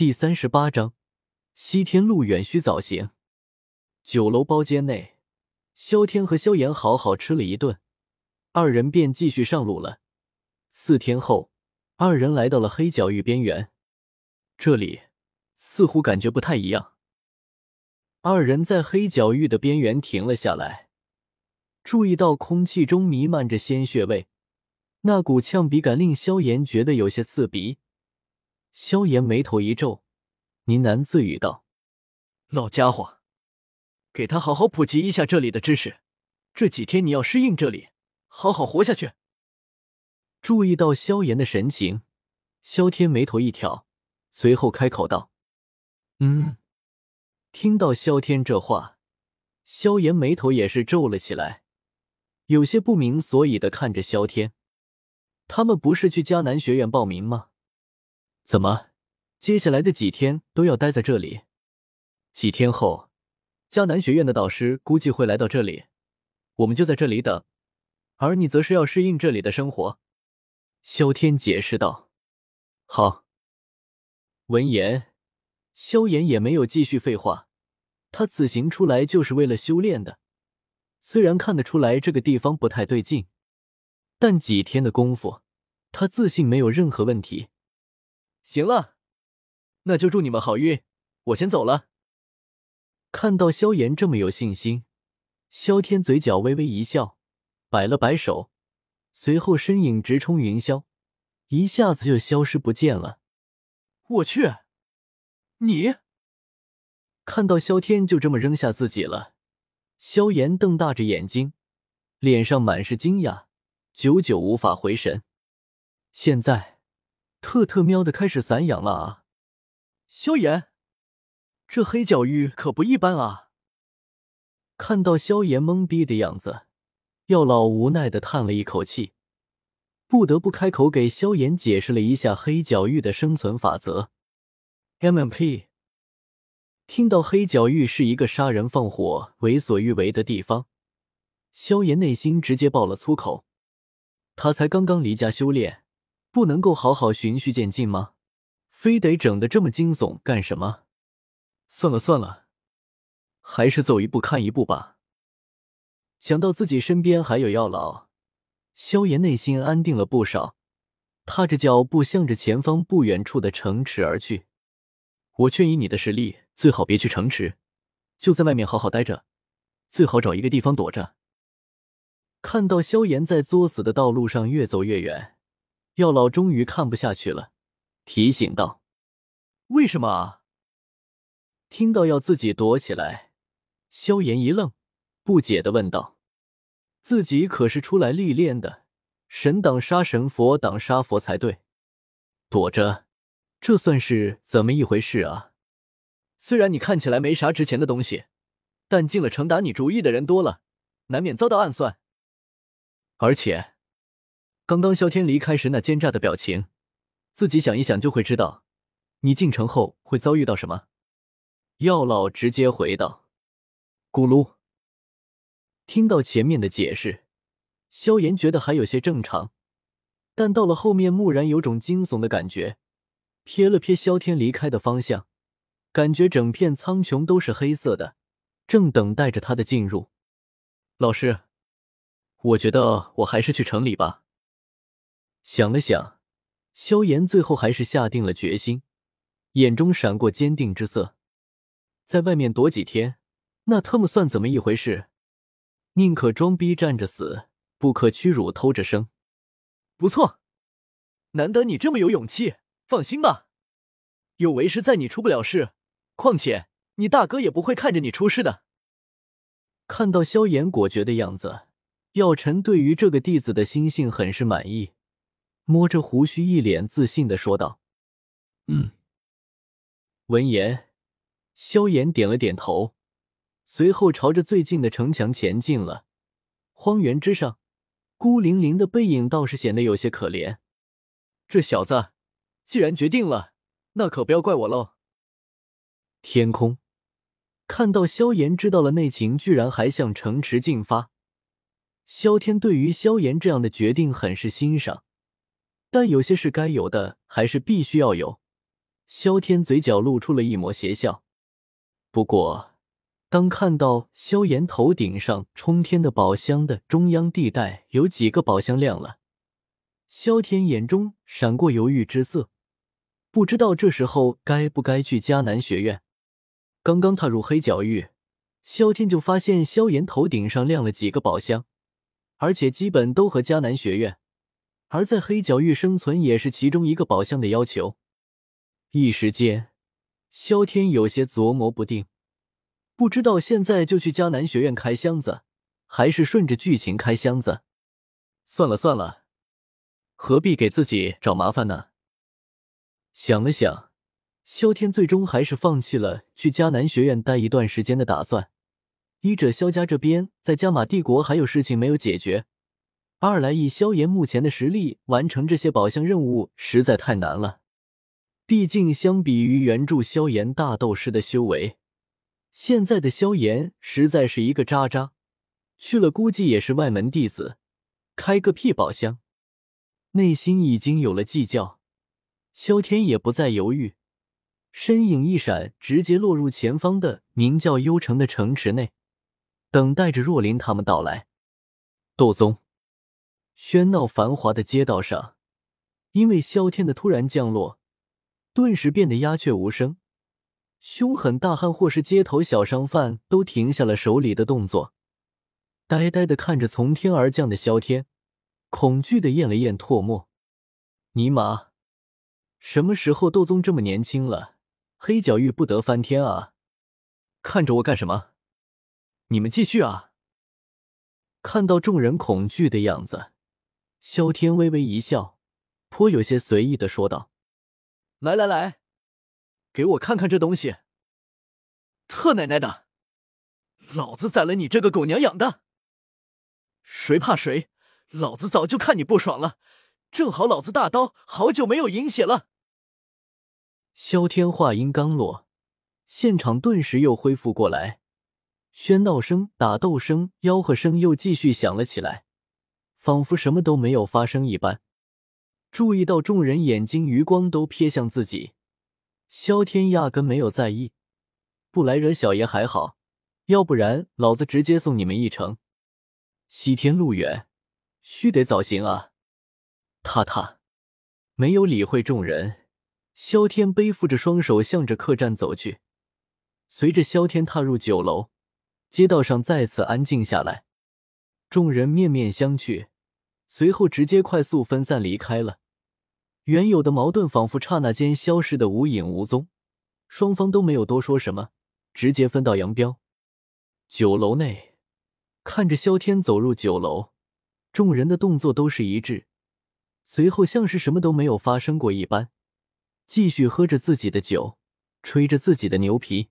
第三十八章，西天路远须早行。酒楼包间内，萧天和萧炎好好吃了一顿，二人便继续上路了。四天后，二人来到了黑角域边缘，这里似乎感觉不太一样。二人在黑角域的边缘停了下来，注意到空气中弥漫着鲜血味，那股呛鼻感令萧炎觉得有些刺鼻。萧炎眉头一皱，呢喃自语道：“老家伙，给他好好普及一下这里的知识。这几天你要适应这里，好好活下去。”注意到萧炎的神情，萧天眉头一挑，随后开口道：“嗯。”听到萧天这话，萧炎眉头也是皱了起来，有些不明所以的看着萧天：“他们不是去迦南学院报名吗？”怎么，接下来的几天都要待在这里？几天后，迦南学院的导师估计会来到这里，我们就在这里等，而你则是要适应这里的生活。”萧天解释道。“好。”闻言，萧炎也没有继续废话，他此行出来就是为了修炼的。虽然看得出来这个地方不太对劲，但几天的功夫，他自信没有任何问题。行了，那就祝你们好运，我先走了。看到萧炎这么有信心，萧天嘴角微微一笑，摆了摆手，随后身影直冲云霄，一下子就消失不见了。我去，你看到萧天就这么扔下自己了，萧炎瞪大着眼睛，脸上满是惊讶，久久无法回神。现在。特特喵的开始散养了啊！萧炎，这黑角域可不一般啊！看到萧炎懵逼的样子，药老无奈的叹了一口气，不得不开口给萧炎解释了一下黑角域的生存法则。MMP，听到黑角域是一个杀人放火、为所欲为的地方，萧炎内心直接爆了粗口。他才刚刚离家修炼。不能够好好循序渐进吗？非得整的这么惊悚干什么？算了算了，还是走一步看一步吧。想到自己身边还有药老，萧炎内心安定了不少，踏着脚步向着前方不远处的城池而去。我劝以你的实力，最好别去城池，就在外面好好待着，最好找一个地方躲着。看到萧炎在作死的道路上越走越远。药老终于看不下去了，提醒道：“为什么啊？”听到要自己躲起来，萧炎一愣，不解的问道：“自己可是出来历练的，神挡杀神，佛挡杀佛才对，躲着，这算是怎么一回事啊？虽然你看起来没啥值钱的东西，但进了城打你主意的人多了，难免遭到暗算，而且……”刚刚萧天离开时那奸诈的表情，自己想一想就会知道，你进城后会遭遇到什么。药老直接回道：“咕噜。”听到前面的解释，萧炎觉得还有些正常，但到了后面，蓦然有种惊悚的感觉。瞥了瞥萧天离开的方向，感觉整片苍穹都是黑色的，正等待着他的进入。老师，我觉得我还是去城里吧。想了想，萧炎最后还是下定了决心，眼中闪过坚定之色。在外面躲几天，那特么算怎么一回事？宁可装逼站着死，不可屈辱偷着生。不错，难得你这么有勇气。放心吧，有为师在，你出不了事。况且你大哥也不会看着你出事的。看到萧炎果决的样子，药尘对于这个弟子的心性很是满意。摸着胡须，一脸自信的说道：“嗯。”闻言，萧炎点了点头，随后朝着最近的城墙前进了。荒原之上，孤零零的背影倒是显得有些可怜。这小子，既然决定了，那可不要怪我喽。天空看到萧炎知道了内情，居然还向城池进发。萧天对于萧炎这样的决定很是欣赏。但有些事该有的还是必须要有，萧天嘴角露出了一抹邪笑。不过，当看到萧炎头顶上冲天的宝箱的中央地带有几个宝箱亮了，萧天眼中闪过犹豫之色，不知道这时候该不该去迦南学院。刚刚踏入黑角域，萧天就发现萧炎头顶上亮了几个宝箱，而且基本都和迦南学院。而在黑角域生存也是其中一个宝箱的要求。一时间，萧天有些琢磨不定，不知道现在就去迦南学院开箱子，还是顺着剧情开箱子。算了算了，何必给自己找麻烦呢？想了想，萧天最终还是放弃了去迦南学院待一段时间的打算。一者萧家这边在加玛帝国还有事情没有解决。二来，以萧炎目前的实力，完成这些宝箱任务实在太难了。毕竟，相比于原著萧炎大斗师的修为，现在的萧炎实在是一个渣渣。去了，估计也是外门弟子，开个屁宝箱！内心已经有了计较，萧天也不再犹豫，身影一闪，直接落入前方的名叫幽城的城池内，等待着若琳他们到来。斗宗。喧闹繁华的街道上，因为萧天的突然降落，顿时变得鸦雀无声。凶狠大汉或是街头小商贩都停下了手里的动作，呆呆的看着从天而降的萧天，恐惧的咽了咽唾沫。尼玛，什么时候斗宗这么年轻了？黑角域不得翻天啊！看着我干什么？你们继续啊！看到众人恐惧的样子。萧天微微一笑，颇有些随意的说道：“来来来，给我看看这东西。特奶奶的，老子宰了你这个狗娘养的！谁怕谁？老子早就看你不爽了，正好老子大刀好久没有饮血了。”萧天话音刚落，现场顿时又恢复过来，喧闹声、打斗声、吆喝声又继续响了起来。仿佛什么都没有发生一般。注意到众人眼睛余光都瞥向自己，萧天压根没有在意。不来惹小爷还好，要不然老子直接送你们一程。西天路远，须得早行啊！踏踏，没有理会众人，萧天背负着双手向着客栈走去。随着萧天踏入酒楼，街道上再次安静下来，众人面面相觑。随后直接快速分散离开了，原有的矛盾仿佛刹那间消失的无影无踪，双方都没有多说什么，直接分道扬镳。酒楼内，看着萧天走入酒楼，众人的动作都是一致，随后像是什么都没有发生过一般，继续喝着自己的酒，吹着自己的牛皮。